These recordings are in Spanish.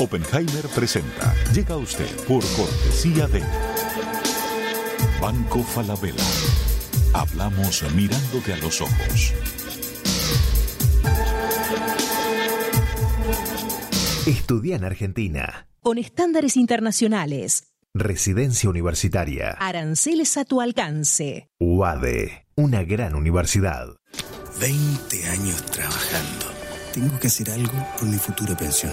Oppenheimer presenta. Llega a usted por cortesía de Banco Falabella. Hablamos mirándote a los ojos. Estudia en Argentina. Con estándares internacionales. Residencia universitaria. Aranceles a tu alcance. UADE, una gran universidad. 20 años trabajando. Tengo que hacer algo por mi futura pensión.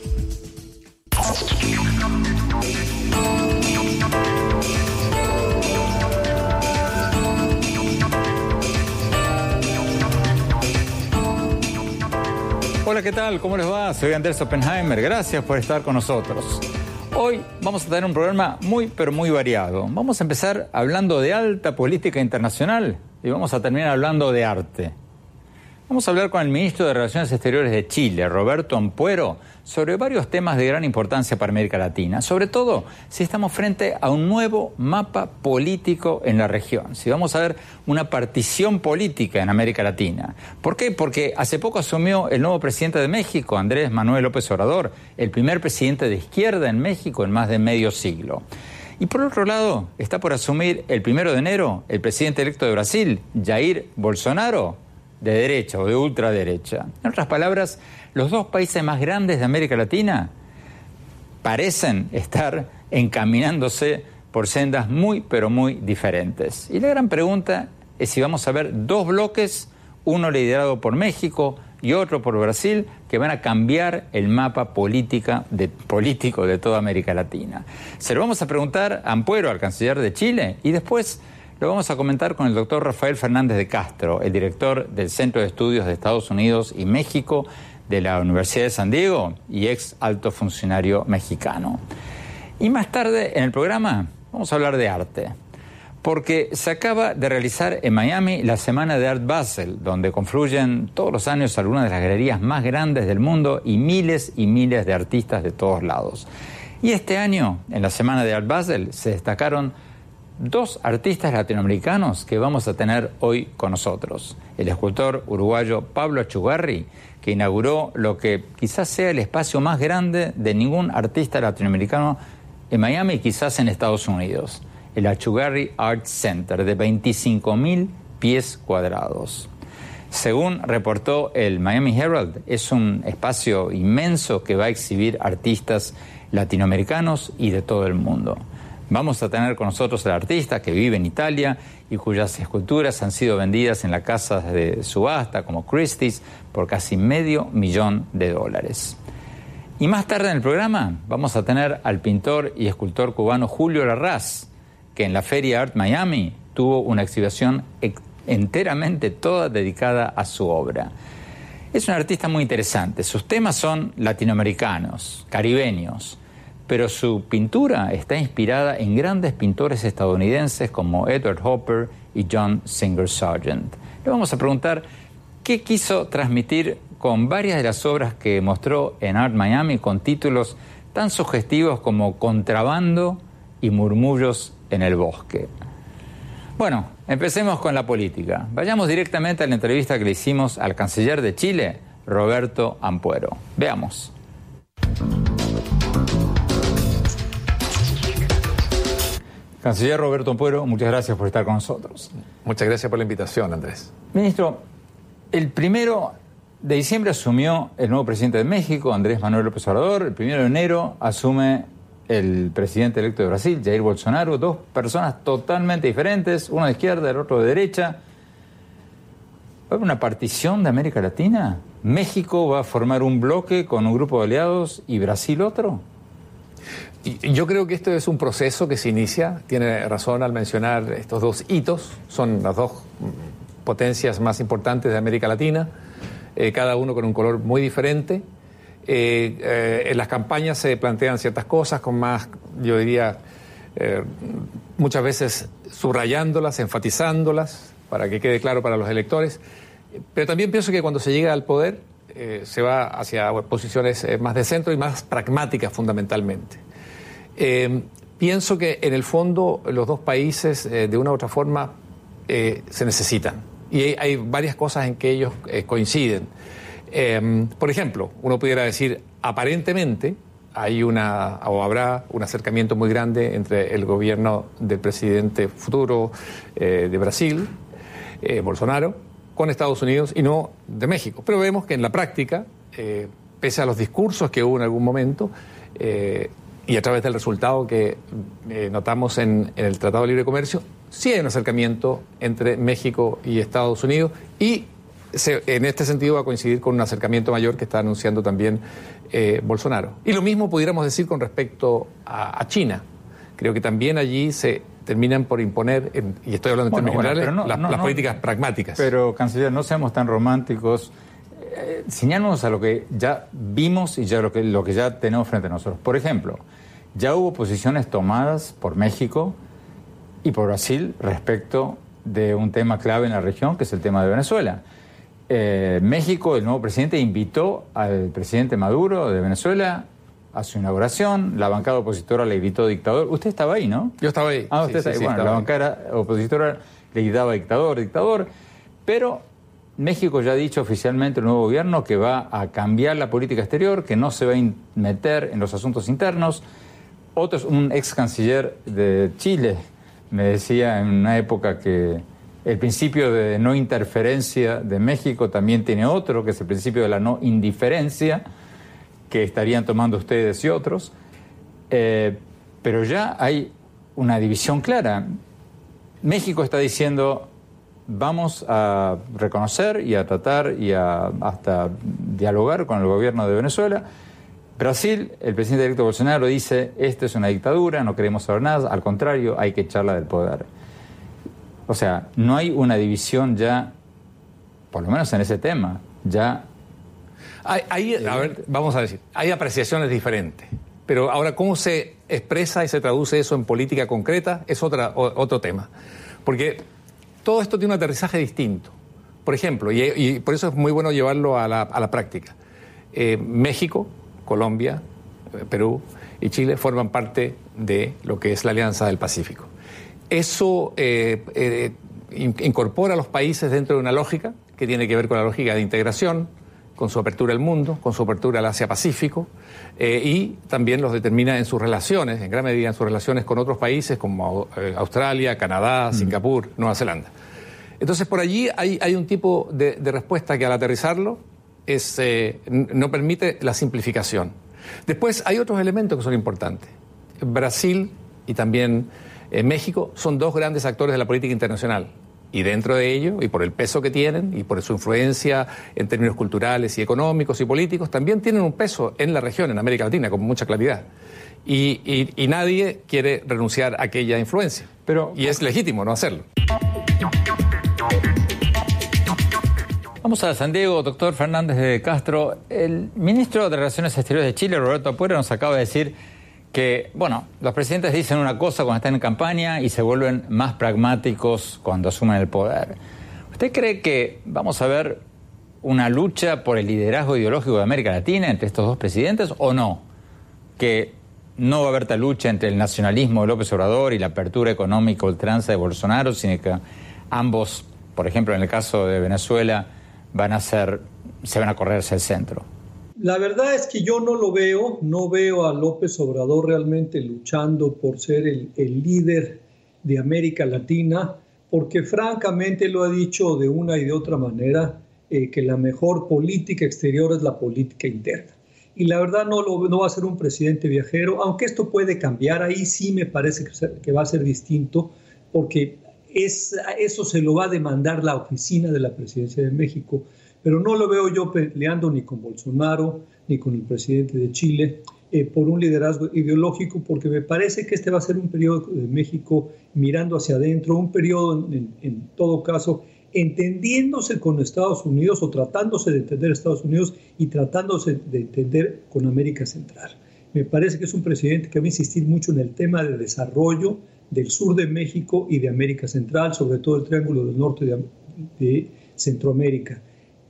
¿Qué tal? ¿Cómo les va? Soy Andrés Oppenheimer. Gracias por estar con nosotros. Hoy vamos a tener un programa muy, pero muy variado. Vamos a empezar hablando de alta política internacional y vamos a terminar hablando de arte. Vamos a hablar con el ministro de Relaciones Exteriores de Chile, Roberto Ampuero, sobre varios temas de gran importancia para América Latina, sobre todo si estamos frente a un nuevo mapa político en la región, si vamos a ver una partición política en América Latina. ¿Por qué? Porque hace poco asumió el nuevo presidente de México, Andrés Manuel López Obrador, el primer presidente de izquierda en México en más de medio siglo. Y por otro lado, está por asumir el primero de enero el presidente electo de Brasil, Jair Bolsonaro, de derecha o de ultraderecha. En otras palabras, los dos países más grandes de América Latina parecen estar encaminándose por sendas muy, pero muy diferentes. Y la gran pregunta es si vamos a ver dos bloques, uno liderado por México y otro por Brasil, que van a cambiar el mapa política de, político de toda América Latina. Se lo vamos a preguntar a Ampuero, al canciller de Chile, y después lo vamos a comentar con el doctor Rafael Fernández de Castro, el director del Centro de Estudios de Estados Unidos y México de la Universidad de San Diego y ex alto funcionario mexicano. Y más tarde en el programa vamos a hablar de arte, porque se acaba de realizar en Miami la Semana de Art Basel, donde confluyen todos los años algunas de las galerías más grandes del mundo y miles y miles de artistas de todos lados. Y este año, en la Semana de Art Basel, se destacaron dos artistas latinoamericanos que vamos a tener hoy con nosotros. El escultor uruguayo Pablo Achugarri, que inauguró lo que quizás sea el espacio más grande de ningún artista latinoamericano en Miami y quizás en Estados Unidos, el Achugarri Art Center de 25.000 pies cuadrados. Según reportó el Miami Herald, es un espacio inmenso que va a exhibir artistas latinoamericanos y de todo el mundo. Vamos a tener con nosotros al artista que vive en Italia y cuyas esculturas han sido vendidas en la casa de subasta como Christie's por casi medio millón de dólares. Y más tarde en el programa vamos a tener al pintor y escultor cubano Julio Larraz, que en la Feria Art Miami tuvo una exhibición enteramente toda dedicada a su obra. Es un artista muy interesante. Sus temas son latinoamericanos, caribeños, pero su pintura está inspirada en grandes pintores estadounidenses como Edward Hopper y John Singer Sargent. Le vamos a preguntar qué quiso transmitir con varias de las obras que mostró en Art Miami con títulos tan sugestivos como Contrabando y Murmullos en el Bosque. Bueno, empecemos con la política. Vayamos directamente a la entrevista que le hicimos al canciller de Chile, Roberto Ampuero. Veamos. Canciller Roberto Ampuero, muchas gracias por estar con nosotros. Muchas gracias por la invitación, Andrés. Ministro, el primero de diciembre asumió el nuevo presidente de México, Andrés Manuel López Obrador. El primero de enero asume el presidente electo de Brasil, Jair Bolsonaro. Dos personas totalmente diferentes, uno de izquierda, el otro de derecha. ¿Va a haber una partición de América Latina? ¿México va a formar un bloque con un grupo de aliados y Brasil otro? Yo creo que esto es un proceso que se inicia, tiene razón al mencionar estos dos hitos, son las dos mm, potencias más importantes de América Latina, eh, cada uno con un color muy diferente. Eh, eh, en las campañas se plantean ciertas cosas con más, yo diría, muchas veces subrayándolas, enfatizándolas, para que quede claro para los electores. Pero también pienso que cuando se llega al poder se va hacia posiciones más de centro y más pragmáticas fundamentalmente. Eh, pienso que en el fondo los dos países eh, de una u otra forma eh, se necesitan y hay, varias cosas en que ellos eh, coinciden. Eh, por ejemplo, uno pudiera decir, aparentemente hay una o habrá un acercamiento muy grande entre el gobierno del presidente futuro de Brasil, Bolsonaro, con Estados Unidos y no de México. Pero vemos que en la práctica, pese a los discursos que hubo en algún momento, y a través del resultado que eh, notamos en, en el Tratado de Libre Comercio, sí hay un acercamiento entre México y Estados Unidos y se- en este sentido va a coincidir con un acercamiento mayor que está anunciando también eh, Bolsonaro. Y lo mismo pudiéramos decir con respecto a, a China. Creo que también allí se terminan por imponer, en- y estoy hablando en Bueno, términos bueno, generales, no- las, no- las no- políticas pragmáticas. Pero, canciller, no seamos tan románticos. Eh, a lo que ya vimos y ya lo que, lo que ya tenemos frente a nosotros. Por ejemplo, ya hubo posiciones tomadas por México y por Brasil respecto de un tema clave en la región, que es el tema de Venezuela. Eh, México, el nuevo presidente, invitó al presidente Maduro de Venezuela a su inauguración. La bancada opositora le gritó dictador. Usted estaba ahí, ¿no? Yo estaba ahí. Ah, Sí, usted está sí, ahí. sí, Bueno, la ahí. bancada opositora le gritaba dictador, dictador. Pero México ya ha dicho oficialmente el nuevo gobierno que va a cambiar la política exterior, que no se va a meter en los asuntos internos. Otro, un ex canciller de Chile me decía en una época que el principio de no interferencia de México también tiene otro, que es el principio de la no indiferencia, que estarían tomando ustedes y otros. Eh, pero ya hay una división clara. México está diciendo, vamos a reconocer y a tratar y a hasta dialogar con el gobierno de Venezuela. Brasil, el presidente electo Bolsonaro dice, esta es una dictadura, no queremos saber nada, al contrario, hay que echarla del poder. O sea, no hay una división ya, por lo menos en ese tema, ya Hay, hay- a ver, vamos a decir, hay apreciaciones diferentes. Pero ahora, ¿cómo se expresa y se traduce eso en política concreta? Es otra, o- otro tema. Porque todo esto tiene un aterrizaje distinto. Por ejemplo, y, por eso es muy bueno llevarlo a la, a la práctica. Eh, México, Colombia, eh, Perú y Chile forman parte de lo que es la Alianza del Pacífico. Eso eh, in- incorpora a los países dentro de una lógica que tiene que ver con la lógica de integración, con su apertura al mundo, con su apertura al Asia-Pacífico, eh, y también los determina en sus relaciones, en gran medida en sus relaciones con otros países como eh, Australia, Canadá, Singapur, Nueva Zelanda. Entonces, por allí hay, hay un tipo de, de respuesta que al aterrizarlo es, eh, no permite la simplificación. Después hay otros elementos que son importantes. Brasil y también México son dos grandes actores de la política internacional. Y dentro de ello, y por el peso que tienen, y por su influencia en términos culturales y económicos y políticos, también tienen un peso en la región, en América Latina, con mucha claridad. Y, y- y nadie quiere renunciar a aquella influencia. Pero- y es legítimo no hacerlo. Vamos a San Diego, doctor Fernández de Castro. El ministro de Relaciones Exteriores de Chile, Roberto Apuero, nos acaba de decir que, bueno, los presidentes dicen una cosa cuando están en campaña y se vuelven más pragmáticos cuando asumen el poder. ¿Usted cree que vamos a ver una lucha por el liderazgo ideológico de América Latina entre estos dos presidentes o no? Que no va a haber tal lucha entre el nacionalismo de López Obrador y la apertura económica ultranza de Bolsonaro, sino que ambos, por ejemplo, en el caso de Venezuela, van a ser, se van a correr hacia el centro. La verdad es que yo no lo veo, no veo a López Obrador realmente luchando por ser el, líder de América Latina, porque francamente lo ha dicho de una y de otra manera, eh, que la mejor política exterior es la política interna. Y la verdad no, va a ser un presidente viajero, aunque esto puede cambiar, ahí sí me parece que, va a ser distinto, porque es, eso se lo va a demandar la oficina de la presidencia de México pero no lo veo yo peleando ni con Bolsonaro ni con el presidente de Chile eh, por un liderazgo ideológico, porque me parece que este va a ser un periodo de México mirando hacia adentro, un periodo en, todo caso entendiéndose con Estados Unidos o tratándose de entender Estados Unidos y tratándose de entender con América Central. Me parece que es un presidente que va a insistir mucho en el tema de desarrollo del sur de México y de América Central, sobre todo el Triángulo del Norte de Centroamérica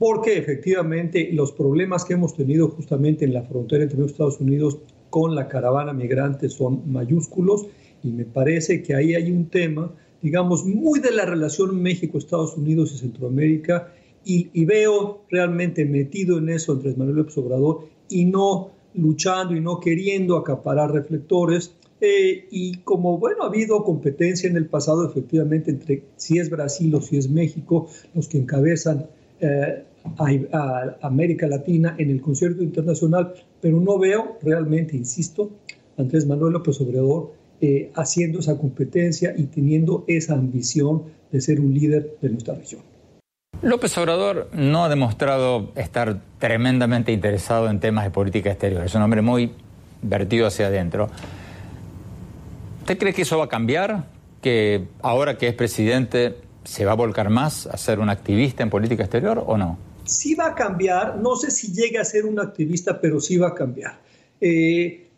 porque efectivamente los problemas que hemos tenido justamente en la frontera entre Estados Unidos con la caravana migrante son mayúsculos y me parece que ahí hay un tema, digamos, muy de la relación México-Estados Unidos y Centroamérica y, veo realmente metido en eso Andrés Manuel López Obrador y no luchando y no queriendo acaparar reflectores. Eh, y como, bueno, ha habido competencia en el pasado efectivamente entre si es Brasil o si es México los que encabezan eh, a, América Latina en el concierto internacional, pero no veo realmente, insisto, Andrés Manuel López Obrador eh, haciendo esa competencia y teniendo esa ambición de ser un líder de nuestra región. López Obrador no ha demostrado estar tremendamente interesado en temas de política exterior. Es un hombre muy vertido hacia adentro. ¿Usted cree que eso va a cambiar? ¿Que ahora que es presidente se va a volcar más a ser un activista en política exterior o no? Sí va a cambiar, no sé si llega a ser un activista, pero sí va a cambiar. Eh,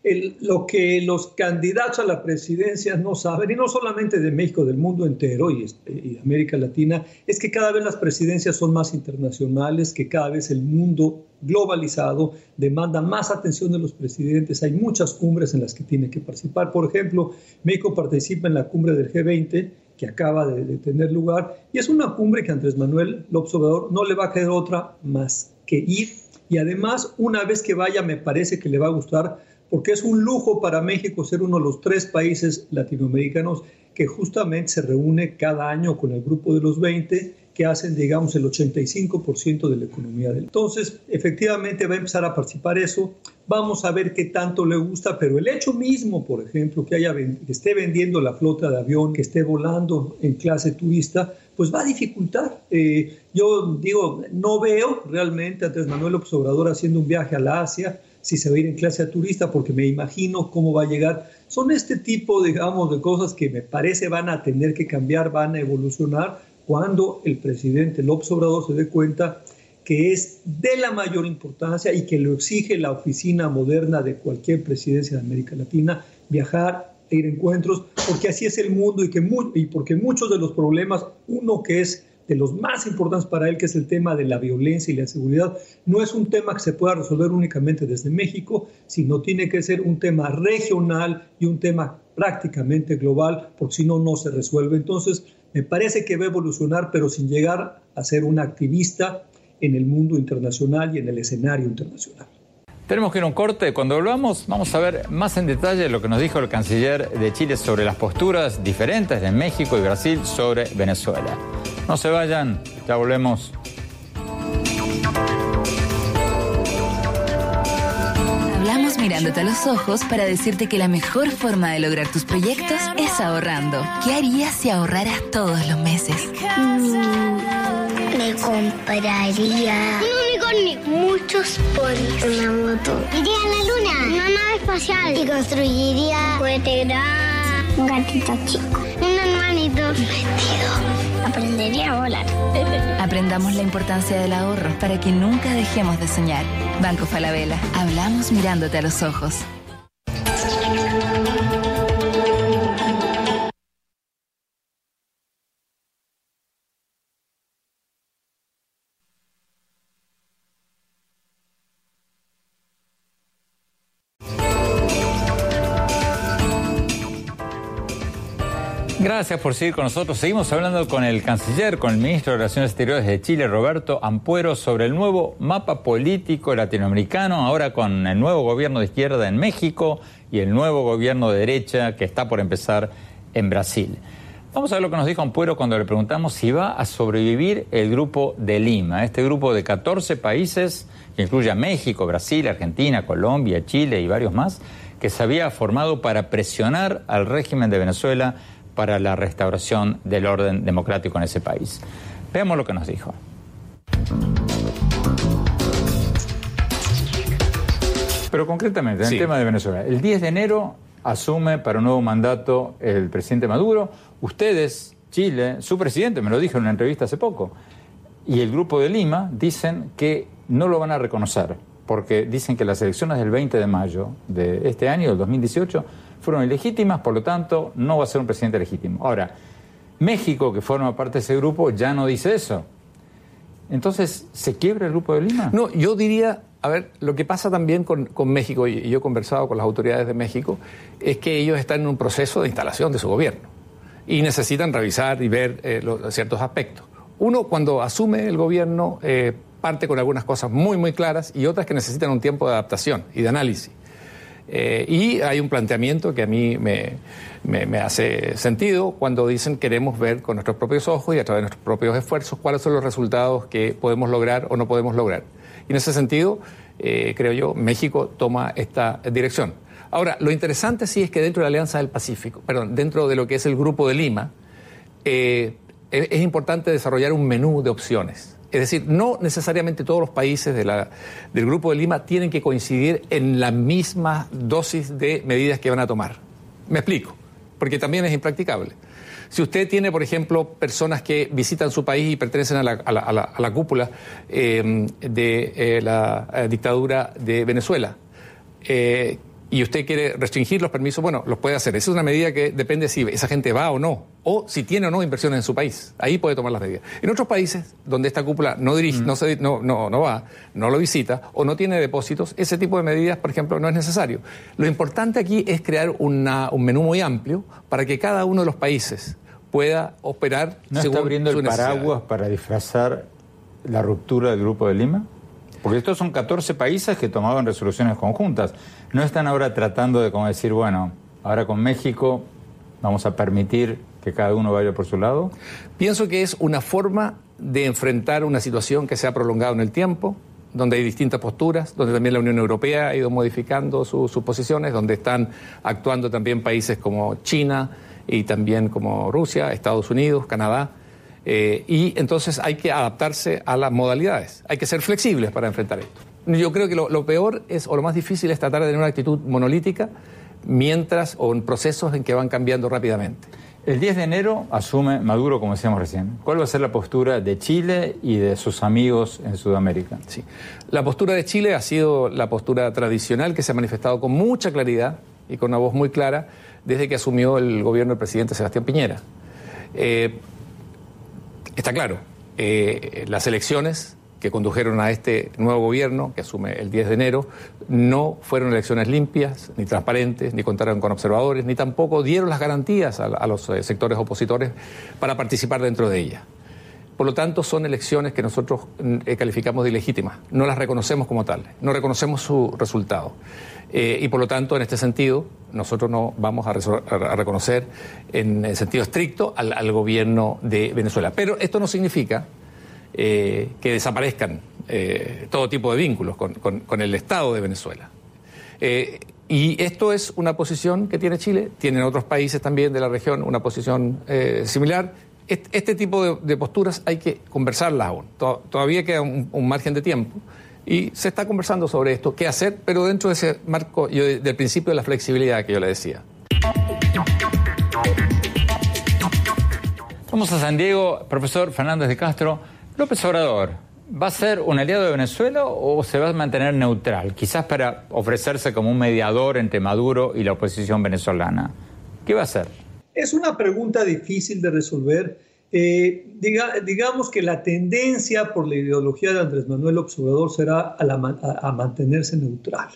lo que los candidatos a la presidencia no saben, y no solamente de México, del mundo entero este, y, América Latina, es que cada vez las presidencias son más internacionales, que cada vez el mundo globalizado demanda más atención de los presidentes. Hay muchas cumbres en las que tiene que participar. Por ejemplo, México participa en la cumbre del G20 que acaba de, de, tener lugar. Y es una cumbre que Andrés Manuel López Obrador no le va a quedar otra más que ir. Y además, una vez que vaya, me parece que le va a gustar, porque es un lujo para México ser uno de los tres países latinoamericanos que justamente se reúne cada año con el grupo de los 20 que hacen, digamos, el 85% de la economía del. Entonces, efectivamente va a empezar a participar eso. Vamos a ver qué tanto le gusta, pero el hecho mismo, por ejemplo, que, haya, que esté vendiendo la flota de avión, que esté volando en clase turista, pues va a dificultar. Eh, yo digo, no veo realmente a Andrés Manuel López Obrador haciendo un viaje a la Asia, si se va a ir en clase turista, porque me imagino cómo va a llegar. Son este tipo, digamos, de cosas que me parece van a tener que cambiar, van a evolucionar cuando el presidente López Obrador se dé cuenta que es de la mayor importancia y que lo exige la oficina moderna de cualquier presidencia de América Latina, viajar e ir a encuentros, porque así es el mundo y, que y porque muchos de los problemas, uno que es de los más importantes para él, que es el tema de la violencia y la seguridad, no es un tema que se pueda resolver únicamente desde México, sino tiene que ser un tema regional y un tema prácticamente global, porque si no, no se resuelve. Entonces, me parece que va a evolucionar, pero sin llegar a ser un activista en el mundo internacional y en el escenario internacional. Tenemos que ir a un corte. Cuando volvamos, vamos a ver más en detalle lo que nos dijo el canciller de Chile sobre las posturas diferentes de México y Brasil sobre Venezuela. No se vayan, ya volvemos. mirándote a los ojos para decirte que la mejor forma de lograr tus proyectos es ahorrando. ¿Qué harías si ahorraras todos los meses? Mm, me compraría un unicornio, muchos ponis, una moto. Iría a la luna, una nave espacial y construiría un cohete grande, un gatito chico, un hermanito metido aprendería a volar. Aprendamos la importancia del ahorro para que nunca dejemos de soñar. Banco Falabella. Hablamos mirándote a los ojos. Gracias por seguir con nosotros. Seguimos hablando con el canciller, con el ministro de Relaciones Exteriores de Chile, Roberto Ampuero, sobre el nuevo mapa político latinoamericano, ahora con el nuevo gobierno de izquierda en México y el nuevo gobierno de derecha que está por empezar en Brasil. Vamos a ver lo que nos dijo Ampuero cuando le preguntamos si va a sobrevivir el grupo de Lima, este grupo de 14 países que incluye a México, Brasil, Argentina, Colombia, Chile y varios más, que se había formado para presionar al régimen de Venezuela para la restauración del orden democrático en ese país. Veamos lo que nos dijo. Pero concretamente, en el tema de Venezuela, el 10 de enero asume para un nuevo mandato el presidente Maduro. Ustedes, Chile, su presidente me lo dijo en una entrevista hace poco, y el grupo de Lima dicen que no lo van a reconocer, porque dicen que las elecciones del 20 de mayo de este año, del 2018, fueron ilegítimas, por lo tanto, no va a ser un presidente legítimo. Ahora, México, que forma parte de ese grupo, ya no dice eso. Entonces, ¿se quiebra el grupo de Lima? No, yo diría, a ver, lo que pasa también con, México, y yo he conversado con las autoridades de México, es que ellos están en un proceso de instalación de su gobierno y necesitan revisar y ver eh, ciertos aspectos. Uno, cuando asume el gobierno, eh, parte con algunas cosas muy, muy claras y otras que necesitan un tiempo de adaptación y de análisis. Eh, y hay un planteamiento que a mí me, hace sentido cuando dicen queremos ver con nuestros propios ojos y a través de nuestros propios esfuerzos cuáles son los resultados que podemos lograr o no podemos lograr. Y en ese sentido, eh, creo yo, México toma esta dirección. Ahora, lo interesante sí es que dentro de la Alianza del Pacífico, perdón, dentro de lo que es el Grupo de Lima, eh, es importante desarrollar un menú de opciones. Es decir, no necesariamente todos los países del Grupo de Lima tienen que coincidir en la misma dosis de medidas que van a tomar. Me explico, porque también es impracticable. Si usted tiene, por ejemplo, personas que visitan su país y pertenecen a la, cúpula eh, de eh, la eh, dictadura de Venezuela, y usted quiere restringir los permisos, bueno, los puede hacer. Esa es una medida que depende si esa gente va o no, o si tiene o no inversiones en su país. Ahí puede tomar las medidas. En otros países, donde esta cúpula no, dirige, mm. no, se, no, no, no va, no lo visita o no tiene depósitos, ese tipo de medidas, por ejemplo, no es necesario. Lo importante aquí es crear un menú muy amplio para que cada uno de los países pueda operar ¿No está abriendo el paraguas para disfrazar la ruptura del Grupo de Lima? Porque estos son 14 países que tomaban resoluciones conjuntas. No están ahora tratando de como decir, bueno, ahora con México vamos a permitir que cada uno vaya por su lado. Pienso que es una forma de enfrentar una situación que se ha prolongado en el tiempo, donde hay distintas posturas, donde también la Unión Europea ha ido modificando sus posiciones, donde están actuando también países como China y también como Rusia, Estados Unidos, Canadá. Eh, y entonces hay que adaptarse a las modalidades, hay que ser flexibles para enfrentar esto. Yo creo que lo, peor es, o lo más difícil es tratar de tener una actitud monolítica mientras o en procesos en que van cambiando rápidamente. El 10 de enero asume Maduro, como decíamos recién. ¿Cuál va a ser la postura de Chile y de sus amigos en Sudamérica? Sí. La postura de Chile ha sido la postura tradicional que se ha manifestado con mucha claridad y con una voz muy clara desde que asumió el gobierno del presidente Sebastián Piñera. Eh, Está claro, eh, las elecciones que condujeron a este nuevo gobierno, que asume el 10 de enero, no fueron elecciones limpias, ni transparentes, ni contaron con observadores, ni tampoco dieron las garantías a, los eh, sectores opositores para participar dentro de ellas. Por lo tanto, son elecciones que nosotros mm, eh, calificamos de ilegítimas, no las reconocemos como tales, no reconocemos su resultado. Eh, y por lo tanto, en este sentido, nosotros no vamos a, reconocer en sentido estricto al, gobierno de Venezuela. Pero esto no significa eh, que desaparezcan eh, todo tipo de vínculos con, el Estado de Venezuela. y esto es una posición que tiene Chile, tienen otros países también de la región una posición similar. Este, tipo de, posturas hay que conversarlas aún. Todavía queda un margen de tiempo. Y se está conversando sobre esto, qué hacer, pero dentro de ese marco del principio de la flexibilidad que yo le decía. Vamos a San Diego, profesor Fernández de Castro. López Obrador, ¿va a ser un aliado de Venezuela o se va a mantener neutral? Quizás para ofrecerse como un mediador entre Maduro y la oposición venezolana. ¿Qué va a hacer? Es una pregunta difícil de resolver eh, digamos que la tendencia por la ideología de Andrés Manuel Observador será a, mantenerse neutral.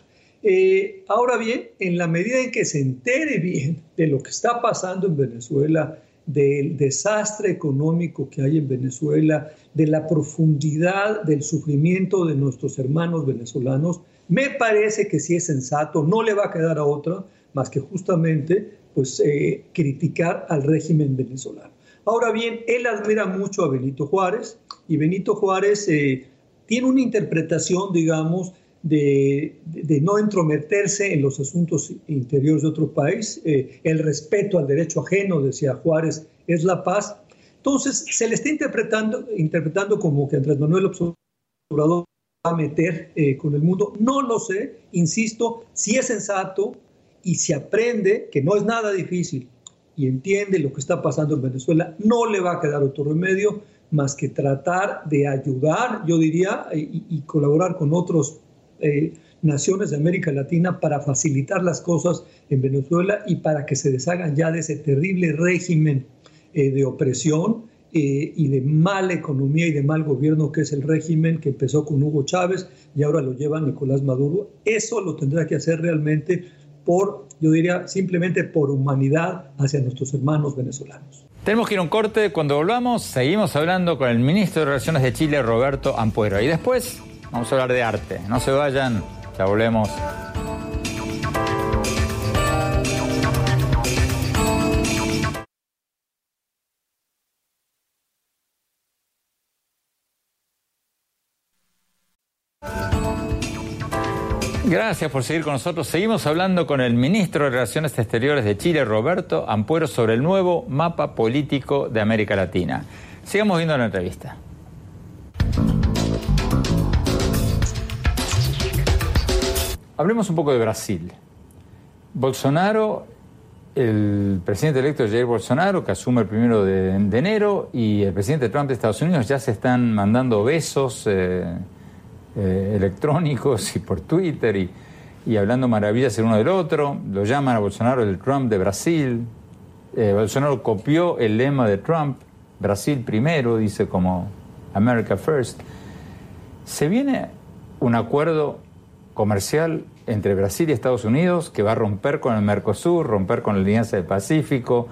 Eh, ahora bien, en la medida en que se entere bien de lo que está pasando en Venezuela del desastre económico que hay en Venezuela, de la profundidad del sufrimiento de nuestros hermanos venezolanos, me parece que sí es sensato, no le va a quedar a otra más que justamente pues, eh, criticar al régimen venezolano. Ahora bien, él admira mucho a Benito Juárez y Benito Juárez eh, tiene una interpretación, digamos, de, no entrometerse en los asuntos interiores de otro país. Eh, el respeto al derecho ajeno, decía Juárez, es la paz. Entonces, se le está interpretando, interpretando como que Andrés Manuel Obrador va a meter eh, con el mundo. No lo sé, insisto, si es sensato y si aprende, que no es nada difícil, y entiende lo que está pasando en Venezuela, no le va a quedar otro remedio más que tratar de ayudar, yo diría, y, colaborar con otros eh, naciones de América Latina para facilitar las cosas en Venezuela y para que se deshagan ya de ese terrible régimen eh, de opresión eh, y de mala economía y de mal gobierno que es el régimen que empezó con Hugo Chávez y ahora lo lleva Nicolás Maduro. Eso lo tendrá que hacer realmente por, yo diría, simplemente por humanidad hacia nuestros hermanos venezolanos. Tenemos que ir a un corte. Cuando volvamos, seguimos hablando con el ministro de Relaciones de Chile, Roberto Ampuero. Y después vamos a hablar de arte. No se vayan, ya volvemos. Gracias por seguir con nosotros. Seguimos hablando con el ministro de Relaciones Exteriores de Chile, Roberto Ampuero, sobre el nuevo mapa político de América Latina. Sigamos viendo la entrevista. Hablemos un poco de Brasil. Bolsonaro, el presidente electo Jair Bolsonaro, que asume el primero de, enero, y el presidente Trump de Estados Unidos ya se están mandando besos. Eh, eh, electrónicos y por Twitter y, hablando maravillas el uno del otro. Lo llaman a Bolsonaro el Trump de Brasil. Eh, Bolsonaro copió el lema de Trump, Brasil primero, dice como America First. Se viene un acuerdo comercial entre Brasil y Estados Unidos que va a romper con el Mercosur, romper con la Alianza del Pacífico.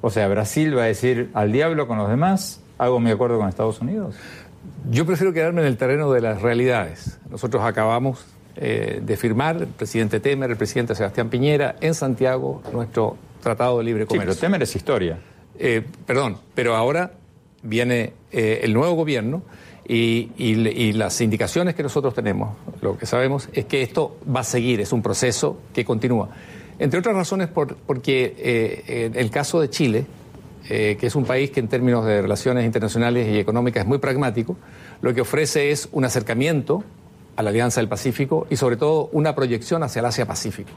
O sea, Brasil va a decir al diablo con los demás, hago mi acuerdo con Estados Unidos. Yo prefiero quedarme en el terreno de las realidades. Nosotros acabamos eh, de firmar, el presidente Temer, el presidente Sebastián Piñera, en Santiago, nuestro Tratado de Libre Comercio. Sí, pero Temer es historia. Eh, perdón, pero ahora viene eh, el nuevo gobierno y, las indicaciones que nosotros tenemos, lo que sabemos es que esto va a seguir, es un proceso que continúa. Entre otras razones porque en el caso de Chile, eh, que es un país que en términos de relaciones internacionales y económicas es muy pragmático, lo que ofrece es un acercamiento a la Alianza del Pacífico y sobre todo una proyección hacia el Asia-Pacífico.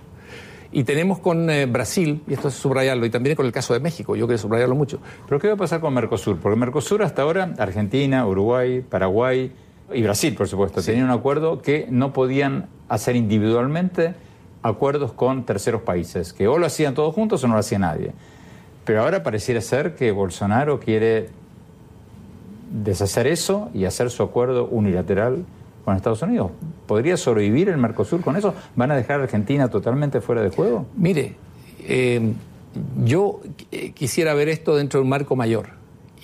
Y tenemos con eh, Brasil, y esto es subrayarlo, y también con el caso de México, yo quiero subrayarlo mucho. ¿Pero qué va a pasar con Mercosur? Porque Mercosur hasta ahora, Argentina, Uruguay, Paraguay y Brasil, por supuesto, tenían un acuerdo que no podían hacer individualmente acuerdos con terceros países, que o lo hacían todos juntos o no lo hacía nadie. Pero ahora pareciera ser que Bolsonaro quiere deshacer eso y hacer su acuerdo unilateral con Estados Unidos. ¿Podría sobrevivir el Mercosur con eso? ¿Van a dejar a Argentina totalmente fuera de juego? Mire, eh, yo quisiera ver esto dentro de un marco mayor,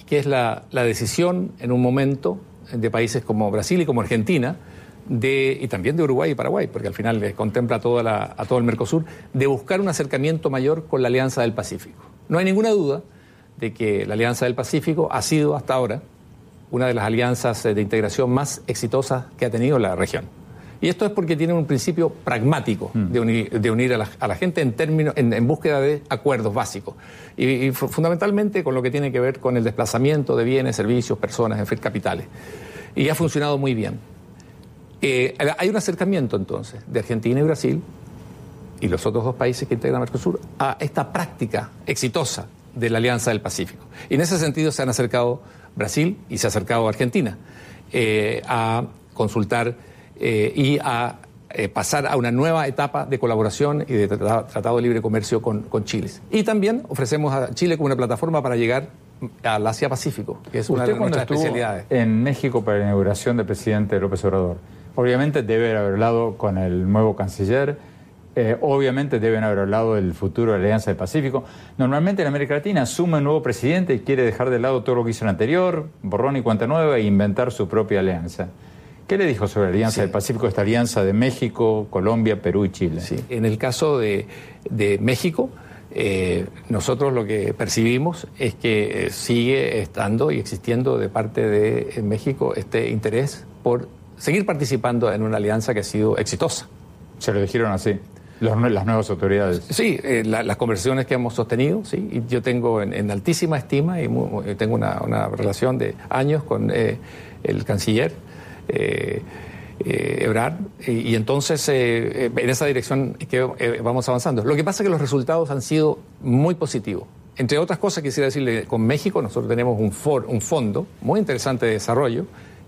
que es la, decisión en un momento de países como Brasil y como Argentina, de, y también de Uruguay y Paraguay, porque al final contempla toda a todo el Mercosur, de buscar un acercamiento mayor con la Alianza del Pacífico. No hay ninguna duda de que la Alianza del Pacífico ha sido hasta ahora una de las alianzas de integración más exitosas que ha tenido la región. Y esto es porque tiene un principio pragmático mm. de unir, a, la, gente en, términos, en, búsqueda de acuerdos básicos. Y, fundamentalmente con lo que tiene que ver con el desplazamiento de bienes, servicios, personas, en fin, capitales. Y ha funcionado muy bien. Eh, hay un acercamiento entonces de Argentina y Brasil y los otros dos países que integran Mercosur a esta práctica exitosa de la Alianza del Pacífico. Y en ese sentido se han acercado Brasil y se ha acercado Argentina eh, a consultar eh, y a eh, pasar a una nueva etapa de colaboración y de tratado, de libre comercio con, con, Chile. Y también ofrecemos a Chile como una plataforma para llegar al Asia-Pacífico, que es una de nuestras especialidades. En México para la inauguración del presidente López Obrador, obviamente debe haber hablado con el nuevo canciller Eh, obviamente deben haber hablado del futuro de la Alianza del Pacífico. Normalmente en América Latina asume un nuevo presidente y quiere dejar de lado todo lo que hizo el anterior, borrón y cuenta nueva, e inventar su propia alianza. ¿Qué le dijo sobre la Alianza del Pacífico, esta alianza de México, Colombia, Perú y Chile? Sí. En el caso de, de México, eh, nosotros lo que percibimos es que eh, sigue estando y existiendo de parte de México este interés por seguir participando en una alianza que ha sido exitosa. Se lo dijeron así. Las nuevas autoridades. Sí, eh, las conversaciones que hemos sostenido, sí, y yo tengo en, altísima estima y tengo una, relación de años con el canciller eh, Ebrard, y, entonces eh, en esa dirección que eh, vamos avanzando. Lo que pasa es que los resultados han sido muy positivos. Entre otras cosas, quisiera decirle, con México nosotros tenemos un, un fondo muy interesante de desarrollo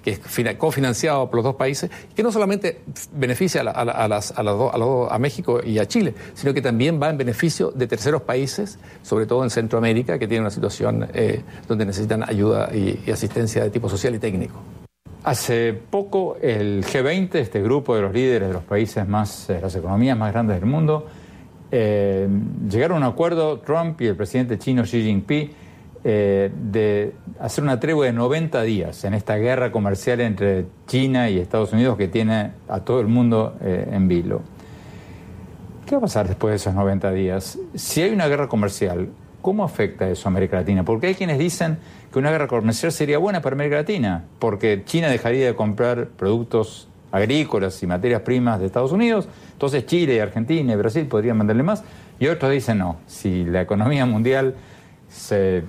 es cofinanciado por los dos países, que no solamente beneficia a, México y a Chile, sino que también va en beneficio de terceros países, sobre todo en Centroamérica, que tienen una situación eh, donde necesitan ayuda y asistencia de tipo social y técnico. Hace poco el G20, este grupo de los líderes de los países más, eh, las economías más grandes del mundo, eh, llegaron a un acuerdo, Trump y el presidente chino Xi Jinping, eh, de hacer una tregua de 90 días en esta guerra comercial entre China y Estados Unidos que tiene a todo el mundo en vilo. ¿Qué va a pasar después de esos 90 días? Si hay una guerra comercial, ¿cómo afecta eso a América Latina? Porque hay quienes dicen que una guerra comercial sería buena para América Latina, porque China dejaría de comprar productos agrícolas y materias primas de Estados Unidos, entonces Chile, Argentina y Brasil podrían mandarle más, y otros dicen no, si la economía mundial se,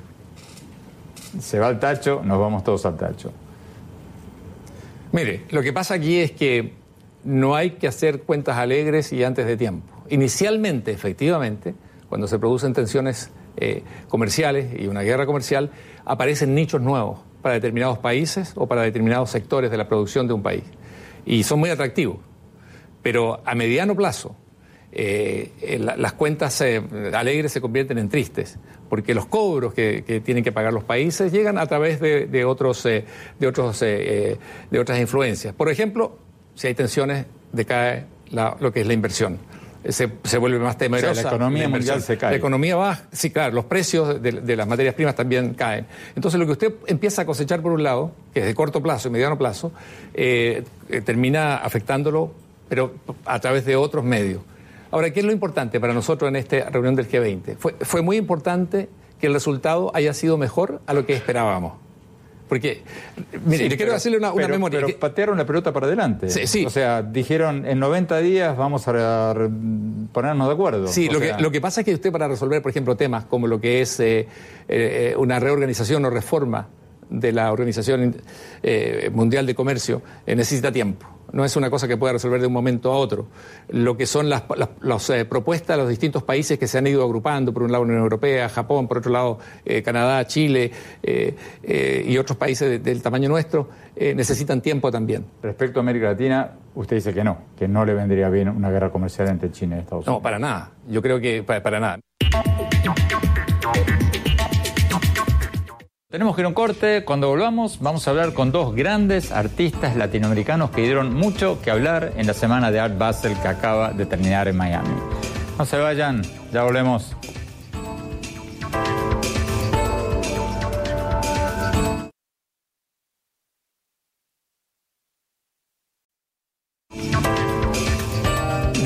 se va al tacho, nos vamos todos al tacho. Mire, lo que pasa aquí es que no hay que hacer cuentas alegres y antes de tiempo. Inicialmente, efectivamente, cuando se producen tensiones eh, comerciales y una guerra comercial, aparecen nichos nuevos para determinados países o para determinados sectores de la producción de un país. Y son muy atractivos. Pero a mediano plazo, eh, las cuentas eh, alegres se convierten en tristes, porque los cobros que, tienen que pagar los países llegan a través de, otros, eh, de, otros, de otras influencias. Por ejemplo, si hay tensiones, decae lo que es la inversión se, vuelve más temerosa. la economía mundial se cae. La economía va, sí, claro, los precios de, las materias primas también caen. Entonces, lo que usted empieza a cosechar por un lado, que es de corto plazo y mediano plazo, eh, eh, termina afectándolo, pero a través de otros medios. Ahora, ¿qué es lo importante para nosotros en esta reunión del G20? Fue, fue muy importante que el resultado haya sido mejor a lo que esperábamos. Porque, mire, quiero hacerle una, memoria. Pero patearon la pelota para adelante. Sí, O sea, dijeron en 90 días vamos a ponernos de acuerdo. Sí, lo, que, lo que pasa es que usted para resolver, por ejemplo, temas como lo que es eh, eh, una reorganización o reforma de la Organización eh, Mundial de Comercio necesita tiempo no es una cosa que pueda resolver de un momento a otro. Lo que son las, eh, propuestas de los distintos países que se han ido agrupando, por un lado Unión Europea, Japón, por otro lado eh, Canadá, Chile eh, y otros países del tamaño nuestro, necesitan tiempo también. Respecto a América Latina, usted dice que no, que no le vendría bien una guerra comercial entre China y Estados Unidos. No, para nada. Yo creo que para nada. Tenemos que ir a un corte. Cuando volvamos, vamos a hablar con dos grandes artistas latinoamericanos que dieron mucho que hablar en la semana de Art Basel que acaba de terminar en Miami. No se vayan, ya volvemos.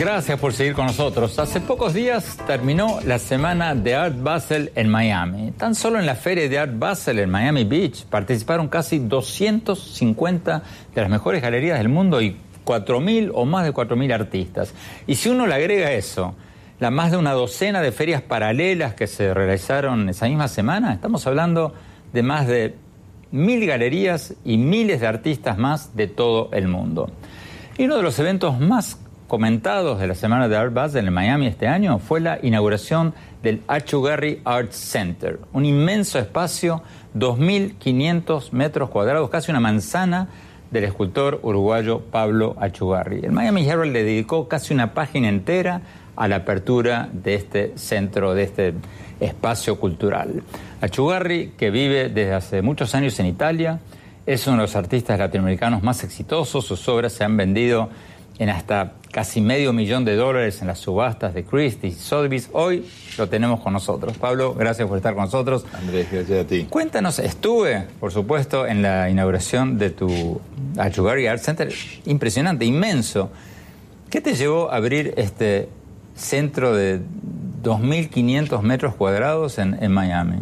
Gracias por seguir con nosotros. Hace pocos días terminó la semana de Art Basel en Miami. Tan solo en la feria de Art Basel en Miami Beach participaron casi 250 de las mejores galerías del mundo y 4.000 o más de 4.000 artistas. Y si uno le agrega eso, la más de una docena de ferias paralelas que se realizaron esa misma semana, estamos hablando de más de mil galerías y miles de artistas más de todo el mundo. Y uno de los eventos más comentados de la semana de Art Basel en Miami este año fue la inauguración del Achugarry Art Center, un inmenso espacio, 2.500 metros cuadrados, casi una manzana del escultor uruguayo Pablo Achugarri. El Miami Herald le dedicó casi una página entera a la apertura de este centro, de este espacio cultural. Achugarri, que vive desde hace muchos años en Italia, es uno de los artistas latinoamericanos más exitosos, sus obras se han vendido en hasta casi medio millón de dólares en las subastas de Christie Sotheby's. Hoy lo tenemos con nosotros. Pablo, gracias por estar con nosotros. Andrés, gracias a ti. Cuéntanos, estuve, por supuesto, en la inauguración de tu Achugari Art Center. Impresionante, inmenso. ¿Qué te llevó a abrir este centro de 2.500 metros cuadrados en, en Miami?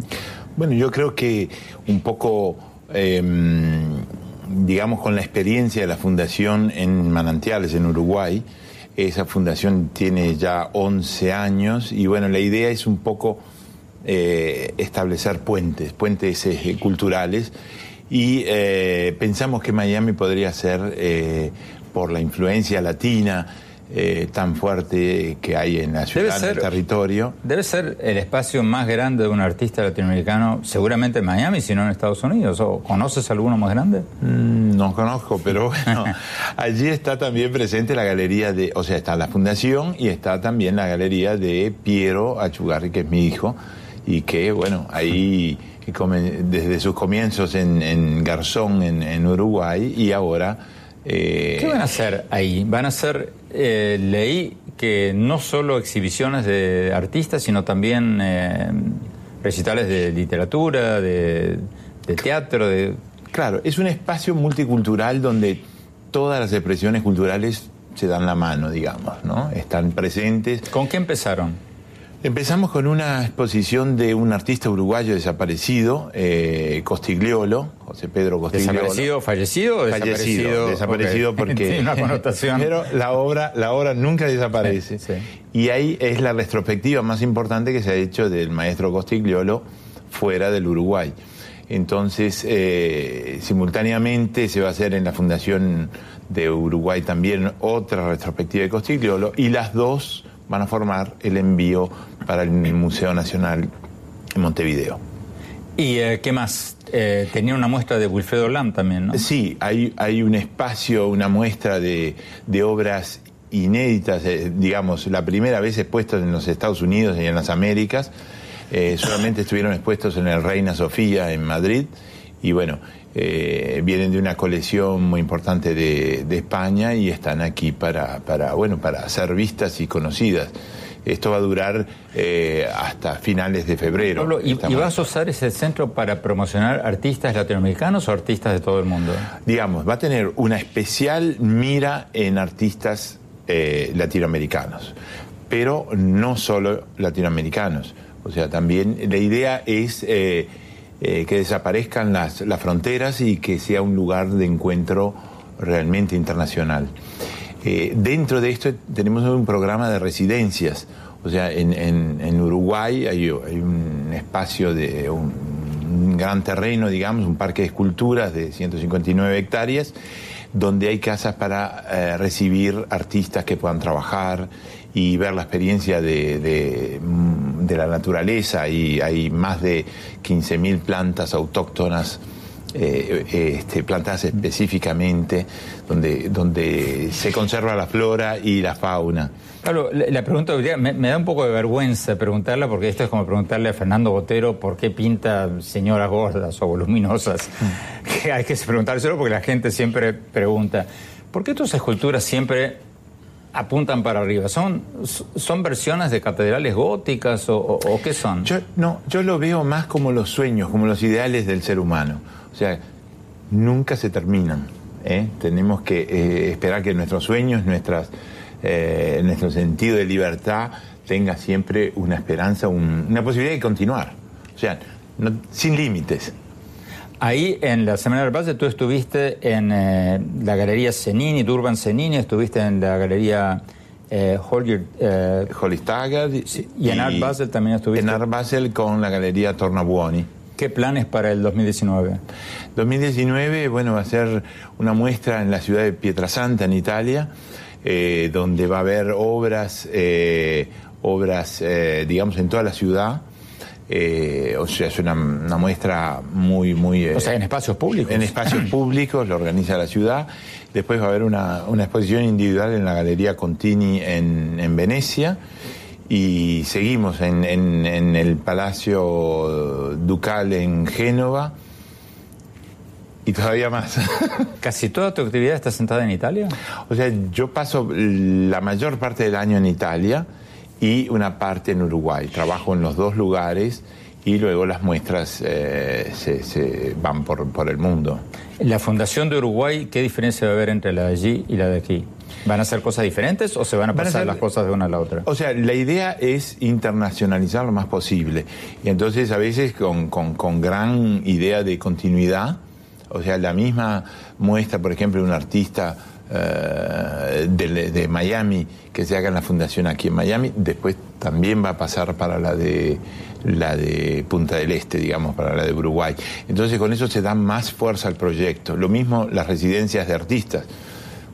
Bueno, yo creo que un poco... em, digamos, con la experiencia de la fundación en Manantiales, en Uruguay. Esa fundación tiene ya 11 años y bueno, la idea es un poco eh, establecer puentes, puentes eh, culturales y eh, pensamos que Miami podría ser, por la influencia latina, eh, tan fuerte que hay en la ciudad, en el territorio. Debe ser el espacio más grande de un artista latinoamericano, seguramente en Miami, si no en Estados Unidos. ¿O ¿Conoces alguno más grande? Mm, no conozco, pero bueno, allí está también presente la galería de, o sea, está la fundación y está también la galería de Piero Achugarri, que es mi hijo, y que, bueno, ahí desde sus comienzos en, en Garzón, en, en Uruguay, y ahora... eh, ¿Qué van a hacer ahí? Van a hacer, eh, leí que no solo exhibiciones de artistas, sino también eh, recitales de literatura, de, de teatro, de... Claro, es un espacio multicultural donde todas las expresiones culturales se dan la mano, digamos, ¿no? Están presentes. ¿Con qué empezaron? Empezamos con una exposición de un artista uruguayo desaparecido, eh, Costigliolo, José Pedro Costigliolo. ¿Desaparecido, fallecido o Fallecido, desaparecido? desaparecido porque... Tiene una connotación. Pero la obra, la obra nunca desaparece. Sí, sí. Y ahí es la retrospectiva más importante que se ha hecho del maestro Costigliolo fuera del Uruguay. Entonces, eh, simultáneamente se va a hacer en la Fundación de Uruguay también otra retrospectiva de Costigliolo y las dos van a formar el envío para el Museo Nacional en Montevideo. ¿Y eh, qué más? Eh, tenía una muestra de Wilfredo Lam también, ¿no? Sí, hay, hay un espacio, una muestra de, de obras inéditas, eh, digamos, la primera vez expuestas en los Estados Unidos y en las Américas. Solamente estuvieron expuestos en el Reina Sofía en Madrid y bueno, eh, vienen de una colección muy importante de, de España y están aquí para, para, bueno, para ser vistas y conocidas. Esto va a durar eh, hasta finales de febrero. Pablo, ¿y, y vas a usar ese centro para promocionar artistas latinoamericanos o artistas de todo el mundo? digamos, va a tener una especial mira en artistas eh, latinoamericanos, pero no solo latinoamericanos. O sea, también la idea es eh, eh, que desaparezcan las, las fronteras y que sea un lugar de encuentro realmente internacional. Eh, dentro de esto tenemos un programa de residencias. O sea, en, en- Uruguay hay, un espacio de un, un gran terreno, digamos, un parque de esculturas de 159 hectáreas, donde hay casas para eh, recibir artistas que puedan trabajar y ver la experiencia de, de, mm, de la naturaleza. Y hay más de 15.000 plantas autóctonas eh, eh, este, plantadas específicamente, donde, donde se conserva la flora y la fauna. Pablo, la, pregunta me, me da un poco de vergüenza preguntarla porque esto es como preguntarle a Fernando Botero por qué pinta señoras gordas o voluminosas. Que hay que preguntárselo porque la gente siempre pregunta, ¿por qué tus esculturas siempre apuntan para arriba? ¿Son, son versiones de catedrales góticas o, qué son? Yo, no, yo lo veo más como los sueños, como los ideales del ser humano. O sea, nunca se terminan. ¿eh? Tenemos que eh, esperar que nuestros sueños, nuestras, eh, nuestro sentido de libertad tenga siempre una esperanza, un- una posibilidad de continuar. O sea, sin límites. Ahí en la Semana del Valle tú estuviste en eh, la Galería Cenini, Durban Cenini, estuviste en la Galería eh, Holger, eh, Holly Taggart y en Art Basel también estuviste. En Art Basel con la Galería Tornabuoni. ¿Qué planes para el 2019? 2019, bueno, va a ser una muestra en la ciudad de Pietrasanta, en Italia, eh, donde va a haber obras, eh, obras, eh, digamos, en toda la ciudad. Eh, o sea, es una, una muestra muy, muy... eh, O sea, en espacios públicos. en espacios públicos, lo organiza la ciudad. Después va a haber una, una exposición individual en la Galería Contini en, en Venecia. Y seguimos en, en- en el Palacio Ducal en Génova. Y todavía más. ¿Casi toda tu actividad está sentada en Italia? O sea, yo paso la mayor parte del año en Italia y una parte en Uruguay. Trabajo en los dos lugares y luego las muestras eh, se, van por, por el mundo. ¿La Fundación de Uruguay, qué diferencia va a haber entre la de allí y la de aquí? ¿Van a ser cosas diferentes o se van a pasar las cosas de una a la otra? O sea, la idea es internacionalizar lo más posible. Y entonces a veces con, con, gran idea de continuidad, o sea, la misma muestra, por ejemplo, de un artista eh, de, de, Miami que se haga en la fundación aquí en Miami, después también va a pasar para la de la de Punta del Este, digamos, para la de Uruguay. Entonces con eso se da más fuerza al proyecto. Lo mismo las residencias de artistas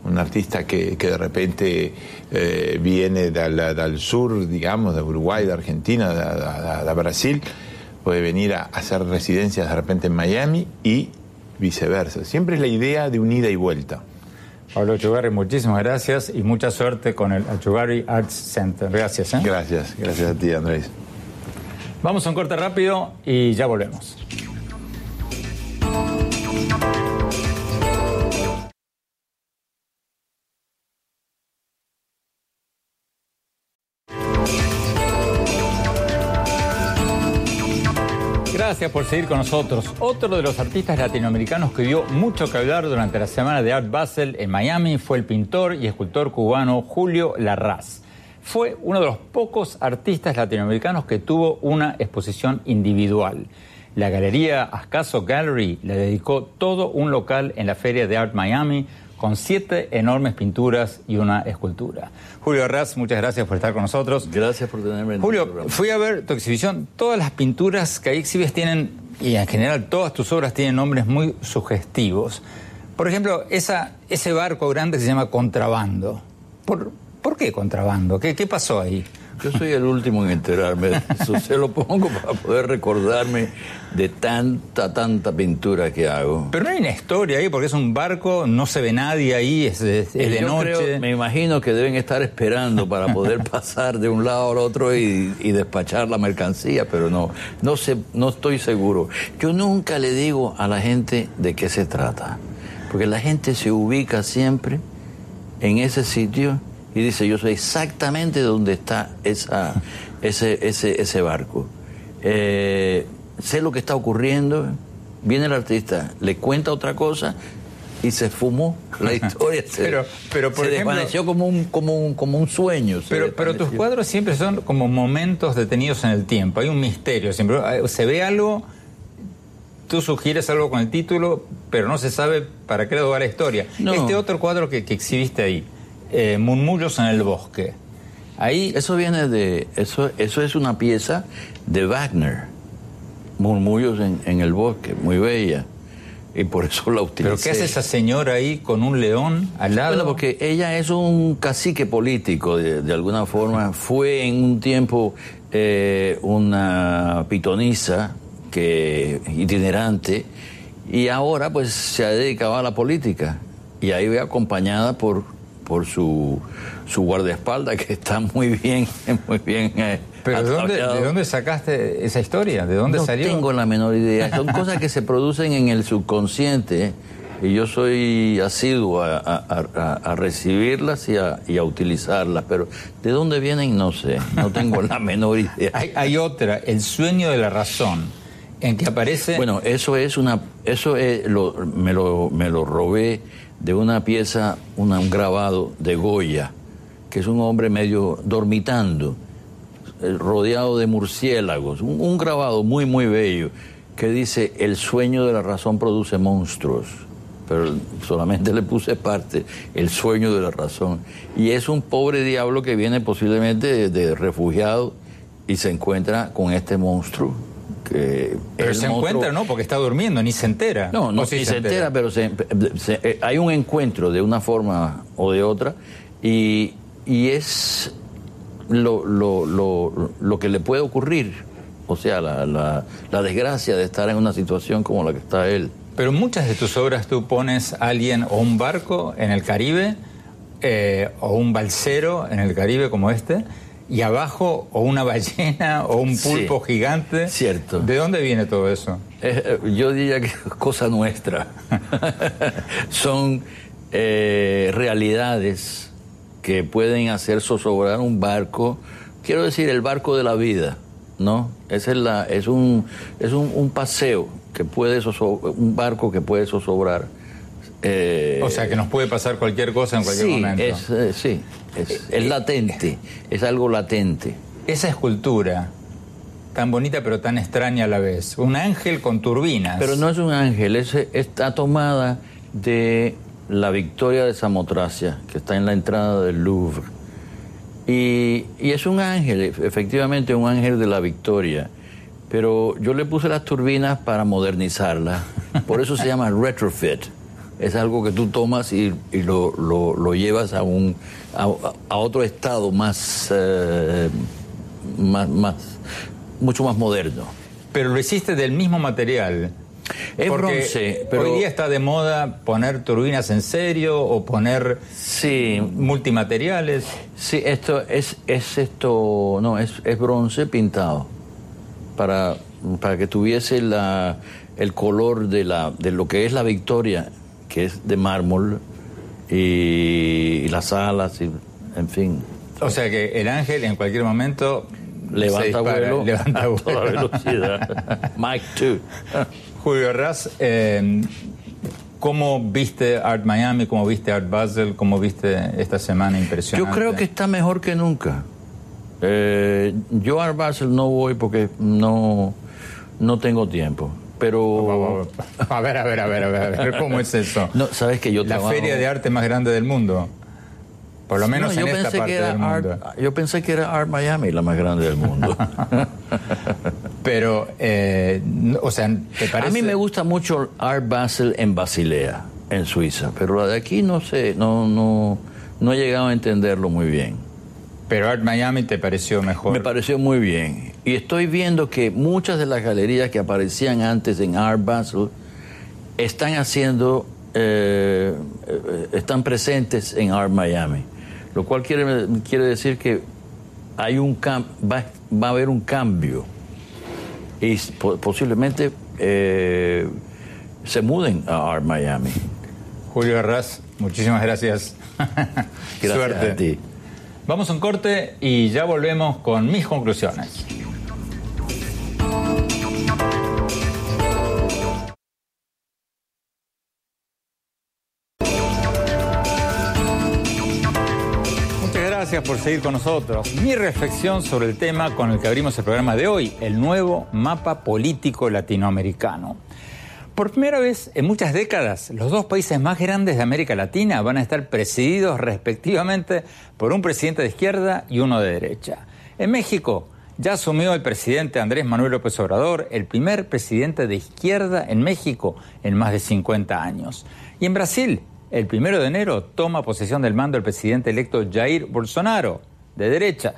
un artista que, de repente eh, viene del, sur, digamos, de Uruguay, de Argentina, de, Brasil, puede venir a hacer residencias de repente en Miami y viceversa. Siempre es la idea de unida y vuelta. Pablo Achugari, muchísimas gracias y mucha suerte con el Achugari Arts Center. Gracias. ¿eh? Gracias, gracias a ti, Andrés. Vamos a un corte rápido y ya volvemos. Seguir con nosotros. Otro de los artistas latinoamericanos que dio mucho que hablar durante la semana de Art Basel en Miami fue el pintor y escultor cubano Julio Larraz. Fue uno de los pocos artistas latinoamericanos que tuvo una exposición individual. La galería Ascaso Gallery le dedicó todo un local en la Feria de Art Miami con siete enormes pinturas y una escultura. Julio Arras, muchas gracias por estar con nosotros. Gracias por tenerme en Julio, fui a ver tu exhibición. Todas las pinturas que ahí exhibes tienen, y en general todas tus obras tienen nombres muy sugestivos. Por ejemplo, esa, ese barco grande que se llama Contrabando. ¿Por, ¿por qué Contrabando? ¿Qué, ¿Qué pasó ahí? Yo soy el último en enterarme eso. Se lo pongo para poder recordarme de tanta, tanta pintura que hago. Pero no hay una historia ahí, porque es un barco, no se ve nadie ahí, es, de noche. me imagino que deben estar esperando para poder pasar de un lado al otro y, despachar la mercancía, pero no, no, sé, no estoy seguro. Yo nunca le digo a la gente de qué se trata, porque la gente se ubica siempre en ese sitio y dice, yo sé exactamente dónde está esa, ese, ese, ese barco. Eh, sé lo que está ocurriendo, viene el artista, le cuenta otra cosa y se fumó la historia. pero, pero por se desvaneció como un, como un, como un sueño. Pero, pero tus cuadros siempre son como momentos detenidos en el tiempo. Hay un misterio. Siempre se ve algo, tú sugieres algo con el título, pero no se sabe para qué le va la historia. Este otro cuadro que, que exhibiste ahí, eh, Murmullos en el bosque. Ahí... Eso viene de... Eso, eso es una pieza de Wagner. Murmullos en, el bosque, muy bella. Y por eso la utilicé. ¿Pero qué hace esa señora ahí con un león al lado? Bueno, porque ella es un cacique político, de, alguna forma. Fue en un tiempo eh, una pitonisa que, itinerante y ahora pues se ha dedicado a la política. Y ahí ve acompañada por por su, su guardaespaldas, que está muy bien, muy bien. Eh, ¿Pero ¿de dónde, ¿de dónde, sacaste esa historia? ¿De dónde salió? No tengo la menor idea. Son cosas que se producen en el subconsciente y yo soy asiduo a, a, recibirlas y, y a, utilizarlas, pero ¿de dónde vienen? No sé, no tengo la menor idea. Hay, hay, otra, El sueño de la razón, en que aparece... Bueno, eso es una... Eso es, lo, me, lo, me lo robé de una pieza, un grabado de Goya, que es un hombre medio dormitando, eh, rodeado de murciélagos, un, grabado muy, muy bello, que dice, el sueño de la razón produce monstruos, pero solamente le puse parte, el sueño de la razón. Y es un pobre diablo que viene posiblemente de refugiado y se encuentra con este monstruo pero se encuentra, ¿no? Porque está durmiendo, ni se entera. No, no, ni se, entera, pero eh, hay un encuentro de una forma o de otra y, es lo, lo, lo, lo, que le puede ocurrir. O sea, la, la, desgracia de estar en una situación como la que está él. Pero muchas de tus obras tú pones a alguien o un barco en el Caribe eh, o un balsero en el Caribe como este y abajo o una ballena o un pulpo gigante. Cierto. ¿De dónde viene todo eso? Eh, yo diría que es cosa nuestra. Son eh, realidades que pueden hacer zozobrar un barco, quiero decir, el barco de la vida, ¿no? Esa es, la, es, un, es un, paseo que puede un barco que puede zozobrar. Eh, o sea, que nos puede pasar cualquier cosa en cualquier momento. Es, eh, sí, es, es latente, es algo latente. Esa escultura, tan bonita pero tan extraña a la vez. Un ángel con turbinas. Pero no es un ángel, es, está tomada de la victoria de Samotracia, que está en la entrada del Louvre. Y, es un ángel, efectivamente un ángel de la victoria. Pero yo le puse las turbinas para modernizarla. Por eso se llama retrofit. Es algo que tú tomas y, lo, llevas a, un, a, otro estado más, eh, más, más, mucho más moderno. Pero lo hiciste del mismo material. Es bronce, pero hoy día está de moda poner turbinas en serio o poner sí, multimateriales. Sí, esto es, es esto, no, es, es bronce pintado para, para que tuviese la, el color de, la, de lo que es la Victoria, que es de mármol y, las alas, y, en fin. O sea que el ángel en cualquier momento levanta vuelo levanta a toda velocidad. Mike 2. Julio Arras, eh, ¿cómo viste Art Miami, cómo viste Art Basel, cómo viste esta semana impresionante? Yo creo que está mejor que nunca. Eh, yo a Art Basel no voy porque no, no tengo tiempo. Pero. A ver, a ver, a ver, a ver, ¿cómo es eso? No, sabes que yo La feria de arte más grande del mundo. Por lo menos en esta parte del mundo. yo pensé que era Art Miami la más grande del mundo. Pero, eh, o sea, ¿te parece? A mí me gusta mucho Art Basel en Basilea, en Suiza, pero la de aquí no sé, no, no, no he llegado a entenderlo muy bien. Pero Art Miami te pareció mejor. Me pareció muy bien. Y estoy viendo que muchas de las galerías que aparecían antes en Art Basel están haciendo, eh, eh, están presentes en Art Miami lo cual quiere, quiere decir que hay un va, va a haber un cambio y posiblemente eh, se muden a Art Miami. Julio Arras, muchísimas gracias. gracias Suerte. a ti. Vamos a un corte y ya volvemos con mis conclusiones. Gracias por seguir con nosotros. Mi reflexión sobre el tema con el que abrimos el programa de hoy, el nuevo mapa político latinoamericano. Por primera vez en muchas décadas, los dos países más grandes de América Latina van a estar presididos respectivamente por un presidente de izquierda y uno de derecha. En México ya asumió el presidente Andrés Manuel López Obrador, el primer presidente de izquierda en México en más de 50 años. Y en Brasil, el primero de enero toma posesión del mando el presidente electo Jair Bolsonaro, de derecha.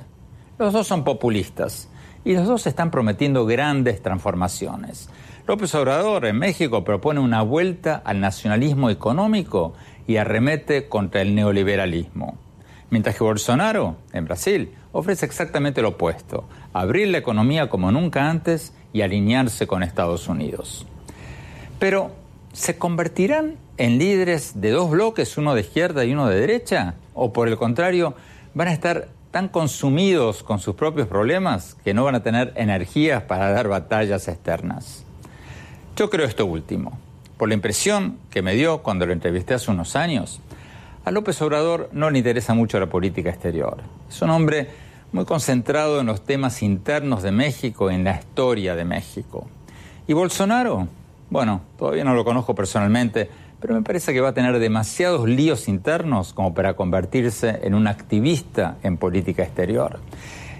Los dos son populistas y los dos están prometiendo grandes transformaciones. López Obrador en México propone una vuelta al nacionalismo económico y arremete contra el neoliberalismo. Mientras que Bolsonaro, en Brasil, ofrece exactamente lo opuesto, abrir la economía como nunca antes y alinearse con Estados Unidos. Pero, ¿se convertirán en líderes de dos bloques, uno de izquierda y uno de derecha? ¿O por el contrario, van a estar tan consumidos con sus propios problemas que no van a tener energías para dar batallas externas? Yo creo esto último, por la impresión que me dio cuando lo entrevisté hace unos años. A López Obrador no le interesa mucho la política exterior. Es un hombre muy concentrado en los temas internos de México, en la historia de México. ¿Y Bolsonaro? Bueno, todavía no lo conozco personalmente, pero me parece que va a tener demasiados líos internos como para convertirse en un activista en política exterior.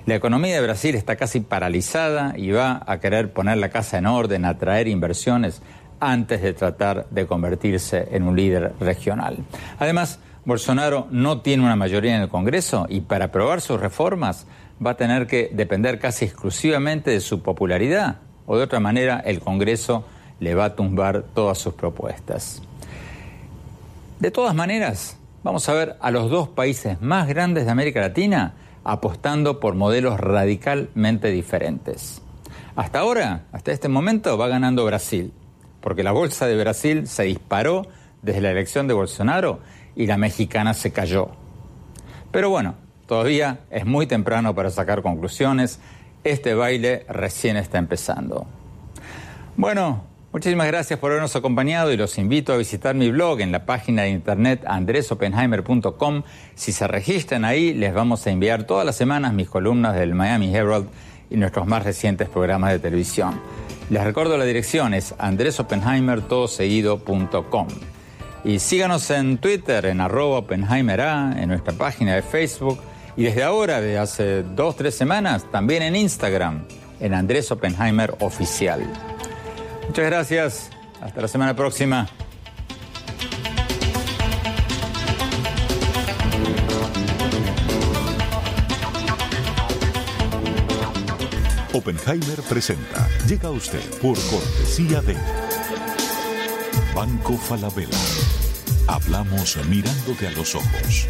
La economía de Brasil está casi paralizada y va a querer poner la casa en orden, atraer inversiones antes de tratar de convertirse en un líder regional. Además, Bolsonaro no tiene una mayoría en el Congreso y para aprobar sus reformas va a tener que depender casi exclusivamente de su popularidad o de otra manera el Congreso le va a tumbar todas sus propuestas. De todas maneras, vamos a ver a los dos países más grandes de América Latina apostando por modelos radicalmente diferentes. Hasta ahora, hasta este momento, va ganando Brasil, porque la bolsa de Brasil se disparó desde la elección de Bolsonaro y la mexicana se cayó. Pero bueno, todavía es muy temprano para sacar conclusiones. Este baile recién está empezando. Bueno, muchísimas gracias por habernos acompañado y los invito a visitar mi blog en la página de internet andresopenheimer.com. Si se registran ahí, les vamos a enviar todas las semanas mis columnas del Miami Herald y nuestros más recientes programas de televisión. Les recuerdo la dirección es andresopenheimertodoseguido.com. Y síganos en Twitter, en arroba Oppenheimera, en nuestra página de Facebook y desde ahora, de hace dos, tres semanas, también en Instagram, en Andrés Oficial. Muchas gracias. Hasta la semana próxima. Oppenheimer presenta. Llega a usted por cortesía de Banco Falabella. Hablamos mirándote a los ojos.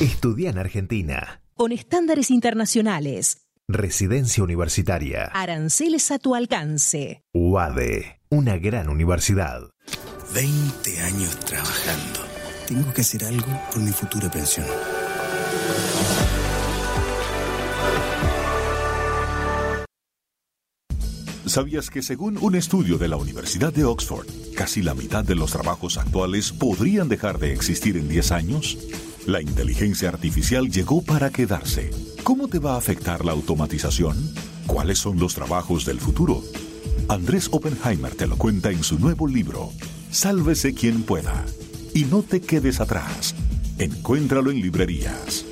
Estudia en Argentina. Con estándares internacionales. Residencia universitaria. Aranceles a tu alcance. UADE. Una gran universidad. 20 años trabajando. Tengo que hacer algo por mi futura pensión. ¿Sabías que según un estudio de la Universidad de Oxford, casi la mitad de los trabajos actuales podrían dejar de existir en 10 años? La inteligencia artificial llegó para quedarse. ¿Cómo te va a afectar la automatización? ¿Cuáles son los trabajos del futuro? Andrés Oppenheimer te lo cuenta en su nuevo libro, Sálvese quien pueda. Y no te quedes atrás. Encuéntralo en librerías.